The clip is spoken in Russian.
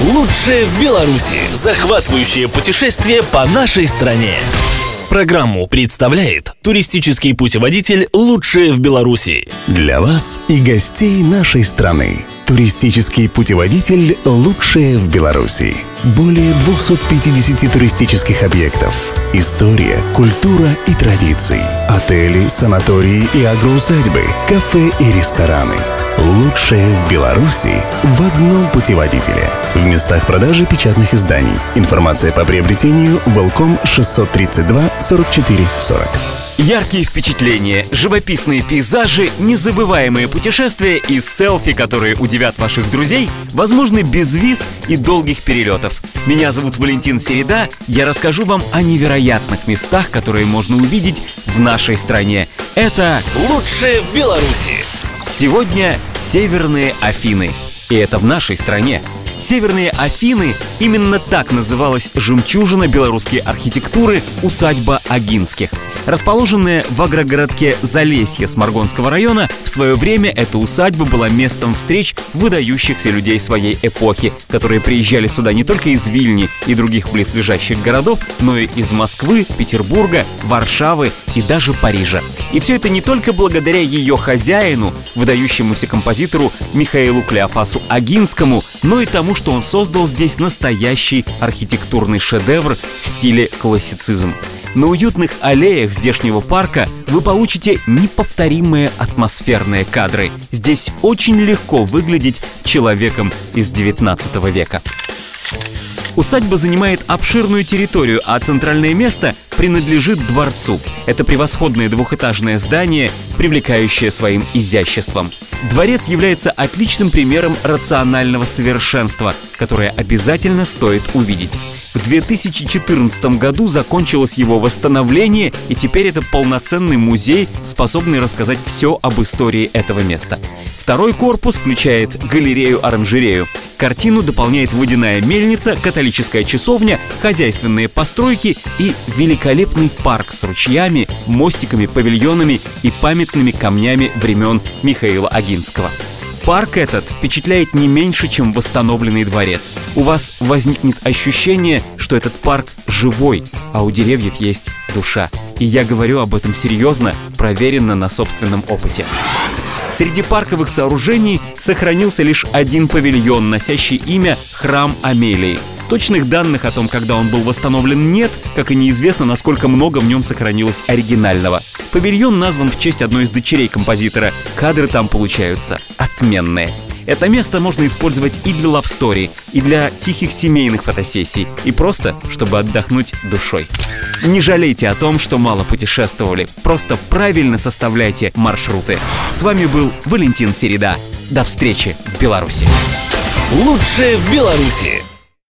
Лучшее в Беларуси. Захватывающее путешествие по нашей стране. Программу представляет туристический путеводитель «Лучшее в Беларуси». Для вас и гостей нашей страны. Туристический путеводитель «Лучшее в Беларуси». Более 250 туристических объектов. История, культура и традиции. Отели, санатории и агроусадьбы, кафе и рестораны. Лучшее в Беларуси в одном путеводителе. В местах продажи печатных изданий. Информация по приобретению Волком 632 44 40. Яркие впечатления, живописные пейзажи, незабываемые путешествия и селфи, которые удивят ваших друзей, возможны без виз и долгих перелетов. Меня зовут Валентин Середа, я расскажу вам о невероятных местах, которые можно увидеть в нашей стране. Это Лучшее в Беларуси. Сегодня Северные Афины. И это в нашей стране. Северные Афины – именно так называлась жемчужина белорусской архитектуры усадьба Агинских. Расположенная в агрогородке Залесье Сморгонского района, в свое время эта усадьба была местом встреч выдающихся людей своей эпохи, которые приезжали сюда не только из Вильни и других близлежащих городов, но и из Москвы, Петербурга, Варшавы и даже Парижа. И все это не только благодаря ее хозяину, выдающемуся композитору Михаилу Клеофасу Агинскому, но и тому, что он создал здесь настоящий архитектурный шедевр в стиле классицизм. На уютных аллеях здешнего парка вы получите неповторимые атмосферные кадры. Здесь очень легко выглядеть человеком из 19 века. Усадьба занимает обширную территорию, а центральное место принадлежит дворцу. Это превосходное двухэтажное здание, привлекающее своим изяществом. Дворец является отличным примером рационального совершенства, которое обязательно стоит увидеть. В 2014 году закончилось его восстановление, и теперь это полноценный музей, способный рассказать все об истории этого места. Второй корпус включает галерею-оранжерею. Картину дополняет водяная мельница, католическая часовня, хозяйственные постройки и великолепный парк с ручьями, мостиками, павильонами и памятными камнями времен Михаила Агинского. Парк этот впечатляет не меньше, чем восстановленный дворец. У вас возникнет ощущение, что этот парк живой, а у деревьев есть душа. И я говорю об этом серьезно, проверенно на собственном опыте. Среди парковых сооружений сохранился лишь один павильон, носящий имя «Храм Амелии». Точных данных о том, когда он был восстановлен, нет, как и неизвестно, насколько много в нем сохранилось оригинального. Павильон назван в честь одной из дочерей композитора. Кадры там получаются отменные. Это место можно использовать и для лавстори, и для тихих семейных фотосессий, и просто, чтобы отдохнуть душой. Не жалейте о том, что мало путешествовали, просто правильно составляйте маршруты. С вами был Валентин Середа. До встречи в Беларуси. Лучшее в Беларуси.